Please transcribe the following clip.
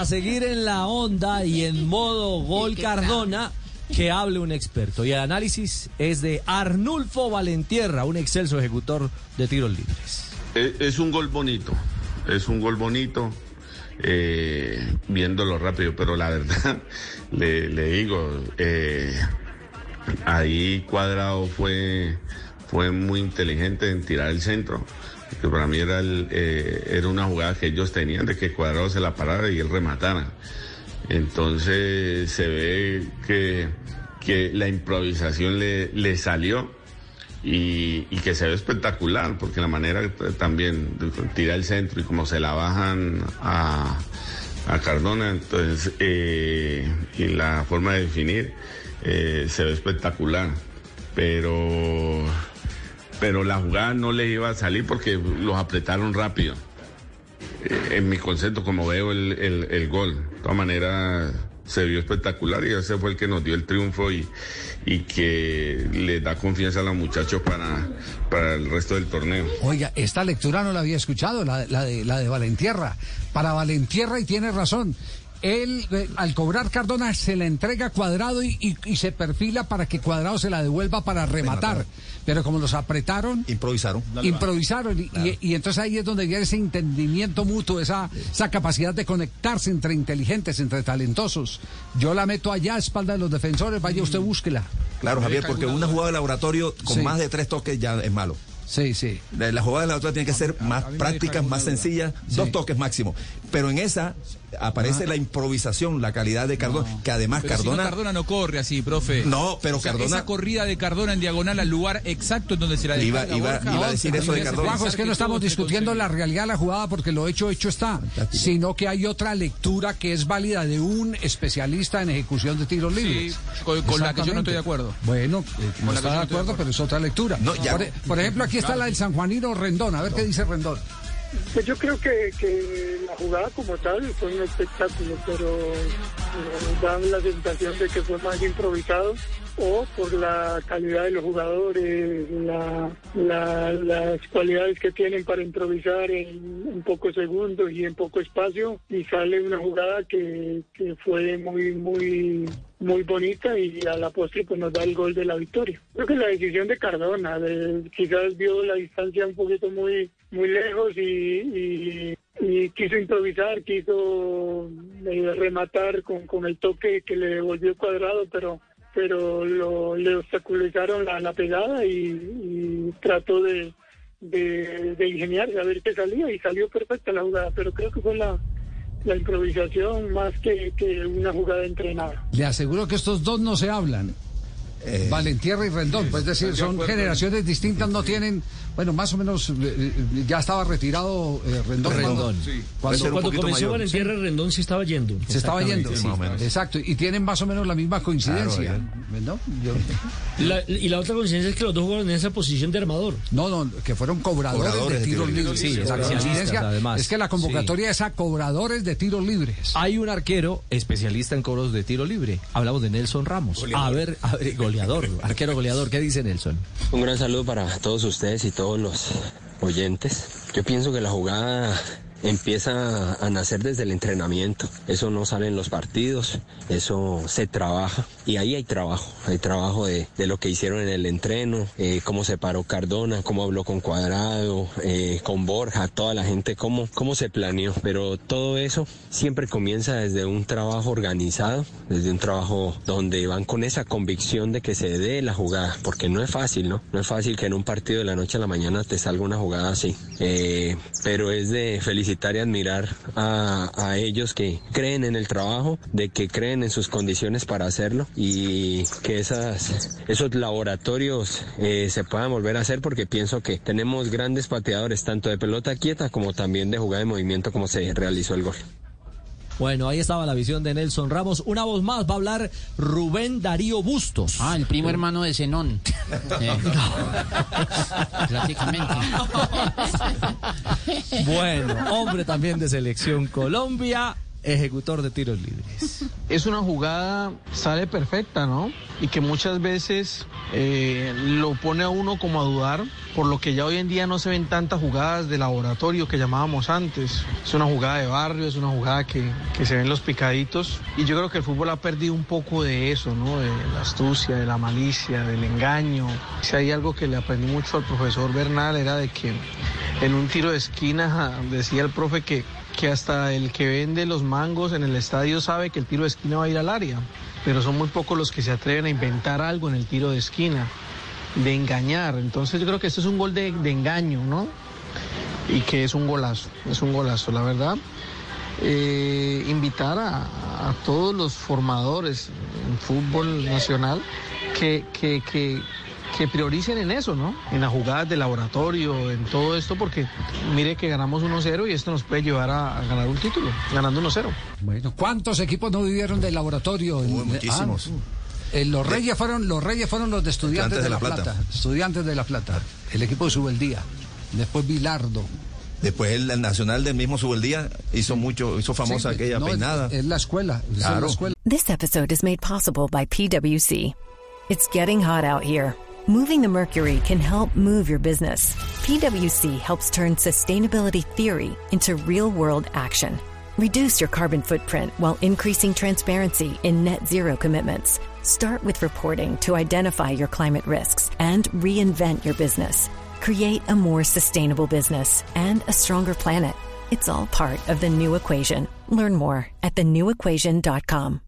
para seguir en la onda y en modo gol Cardona, que hable un experto. Y el análisis es de Arnulfo Valentierra, un excelso ejecutor de tiros libres. Es, un gol bonito, es un gol bonito, eh, viéndolo rápido, pero la verdad, le, digo, eh, ahí Cuadrado fue, fue muy inteligente en tirar el centro que para mí era, eh, era una jugada que ellos tenían de que Cuadrado se la parara y él rematara. Entonces se ve que, que la improvisación le, le salió y, que se ve espectacular, porque la manera también de tirar el centro y como se la bajan a, a Cardona, entonces, eh, y la forma de definir eh, se ve espectacular. Pero pero la jugada no le iba a salir porque los apretaron rápido. Eh, en mi concepto, como veo el, gol, de todas maneras se vio espectacular y ese fue el que nos dio el triunfo y, y que le da confianza a los muchachos para, para el resto del torneo. Oiga, esta lectura no la había escuchado, la, la, de, la de Valentierra. Para Valentierra, y tiene razón, él eh, al cobrar Cardona se la entrega Cuadrado y, se perfila para que Cuadrado se la devuelva para rematar. Pero como los apretaron... Improvisaron. Improvisaron. Y, entonces ahí es donde viene ese entendimiento mutuo, esa, esa capacidad de conectarse entre inteligentes, entre talentosos. Yo la meto allá a espalda de los defensores, vaya usted búsquela. Claro, Javier, porque una jugada de laboratorio con más de tres toques ya es malo. Sí, sí. La, jugada de la otra tiene que ser más práctica, más sencilla, dos toques máximo. Pero en esa aparece la improvisación, la calidad de Cardona, que además Cardona... Cardona no corre así, profe. No, pero Cardona... Esa corrida de Cardona en diagonal al lugar exacto en donde se la iba, iba, iba a decir eso de Cardona. es que no estamos discutiendo la realidad de la jugada porque lo hecho, hecho está, sino que hay otra lectura que es válida de un especialista en ejecución de tiros libres. Sí, con, la que yo no estoy de acuerdo. Bueno, eh, no está de acuerdo, pero es otra lectura. E, por, ejemplo, aquí está la del San Juanino Rendón, a ver qué dice Rendón. Pues yo creo que, que, la jugada como tal fue un espectáculo, pero da la sensación de que fue más improvisado o por la calidad de los jugadores, las cualidades que tienen para improvisar en, en pocos segundos y en poco espacio y sale una jugada que, que fue muy, muy muy bonita y a la postre pues nos da el gol de la victoria. Creo que la decisión de Cardona, quizás vio la distancia un poquito muy muy lejos y, quiso improvisar, quiso eh, rematar con, con el toque que le devolvió cuadrado, pero pero lo, le obstaculizaron la, la pegada y, trató de, de, de ingeniarse a ver qué salía y salió perfecta la jugada, pero creo que fue la, la improvisación más que, que una jugada entrenada. Le aseguro que estos dos no se hablan. Eh, Valentierra y Rendón, pues es decir, son generaciones distintas, no tienen bueno, más o menos eh, eh, ya estaba retirado eh, Rendón. Rendón. Cuando, cuando comenzó Valentierra, Rendón se estaba yendo. Se estaba yendo, sí, exacto. Y tienen más o menos la misma coincidencia. Y la otra coincidencia es que los dos jugaron en esa posición de armador. No, no, que fueron cobradores, de, tiros libres. Sí, la coincidencia es que la convocatoria es a cobradores de tiros libres. Hay un arquero especialista en cobros de tiro libre. Hablamos de Nelson Ramos. A ver, a ver, goleador, arquero goleador. ¿Qué dice Nelson? Un gran saludo para todos ustedes y todos los oyentes. Yo pienso que la jugada empieza a nacer desde el entrenamiento. Eso no sale en los partidos, eso se trabaja y ahí hay trabajo, hay trabajo de, lo que hicieron en el entreno, eh, cómo se paró Cardona, cómo habló con Cuadrado, eh, con Borja, toda la gente, cómo, cómo se planeó. Pero todo eso siempre comienza desde un trabajo organizado, desde un trabajo donde van con esa convicción de que se dé la jugada, porque no es fácil, ¿no? No es fácil que en un partido de la noche a la mañana te salga una jugada así, eh, pero es de felicidad y admirar a, ellos que creen en el trabajo, de que creen en sus condiciones para hacerlo y que esos laboratorios eh, se puedan volver a hacer porque pienso que tenemos grandes pateadores tanto de pelota quieta como también de jugada de movimiento como se realizó el gol. Bueno, ahí estaba la visión de Nelson Ramos. Una voz más va a hablar Rubén Darío Bustos. Ah, el primo hermano de Zenón. Eh, prácticamente. Bueno, hombre también de Selección Colombia. Ejecutor de tiros libres. Es una jugada, sale perfecta, ¿no? Y que muchas veces eh, lo pone a uno como a dudar, por lo que ya hoy en día no se ven tantas jugadas de laboratorio que llamábamos antes. Es una jugada de barrio, es una jugada que, que se ven los picaditos. Y yo creo que el fútbol ha perdido un poco de eso, ¿no? De la astucia, de la malicia, del engaño. Si hay algo que le aprendí mucho al profesor Bernal era de que en un tiro de esquina decía el profe que, que hasta el que vende los mangos en el estadio sabe que el tiro de esquina va a ir al área, pero son muy pocos los que se atreven a inventar algo en el tiro de esquina, de engañar. Entonces yo creo que este es un gol de, de engaño, ¿no? Y que es un golazo, es un golazo, la verdad. Eh, invitar a, a, todos los formadores en fútbol nacional que, que, que que prioricen en eso, ¿no? En las jugadas de laboratorio, en todo esto, porque mire que ganamos 1-0 y esto nos puede llevar a, a ganar un título, ganando 1-0. Bueno, ¿cuántos equipos no vivieron del laboratorio? Hubo muchísimos. Ah, eh, los Reyes fueron los Reyes fueron los de Estudiantes, de, de, la, Plata. Plata. Estudiantes de la Plata. El equipo de Subeldía. Después Bilardo. Después el, el, Nacional del mismo Subeldía hizo mucho, hizo famosa sí, aquella no, peinada. Es la escuela, claro. es la escuela. This episode is made possible by PwC. It's getting hot out here. Moving the mercury can help move your business. PwC helps turn sustainability theory into real world action. Reduce your carbon footprint while increasing transparency in net zero commitments. Start with reporting to identify your climate risks and reinvent your business. Create a more sustainable business and a stronger planet. It's all part of the new equation. Learn more at thenewequation.com.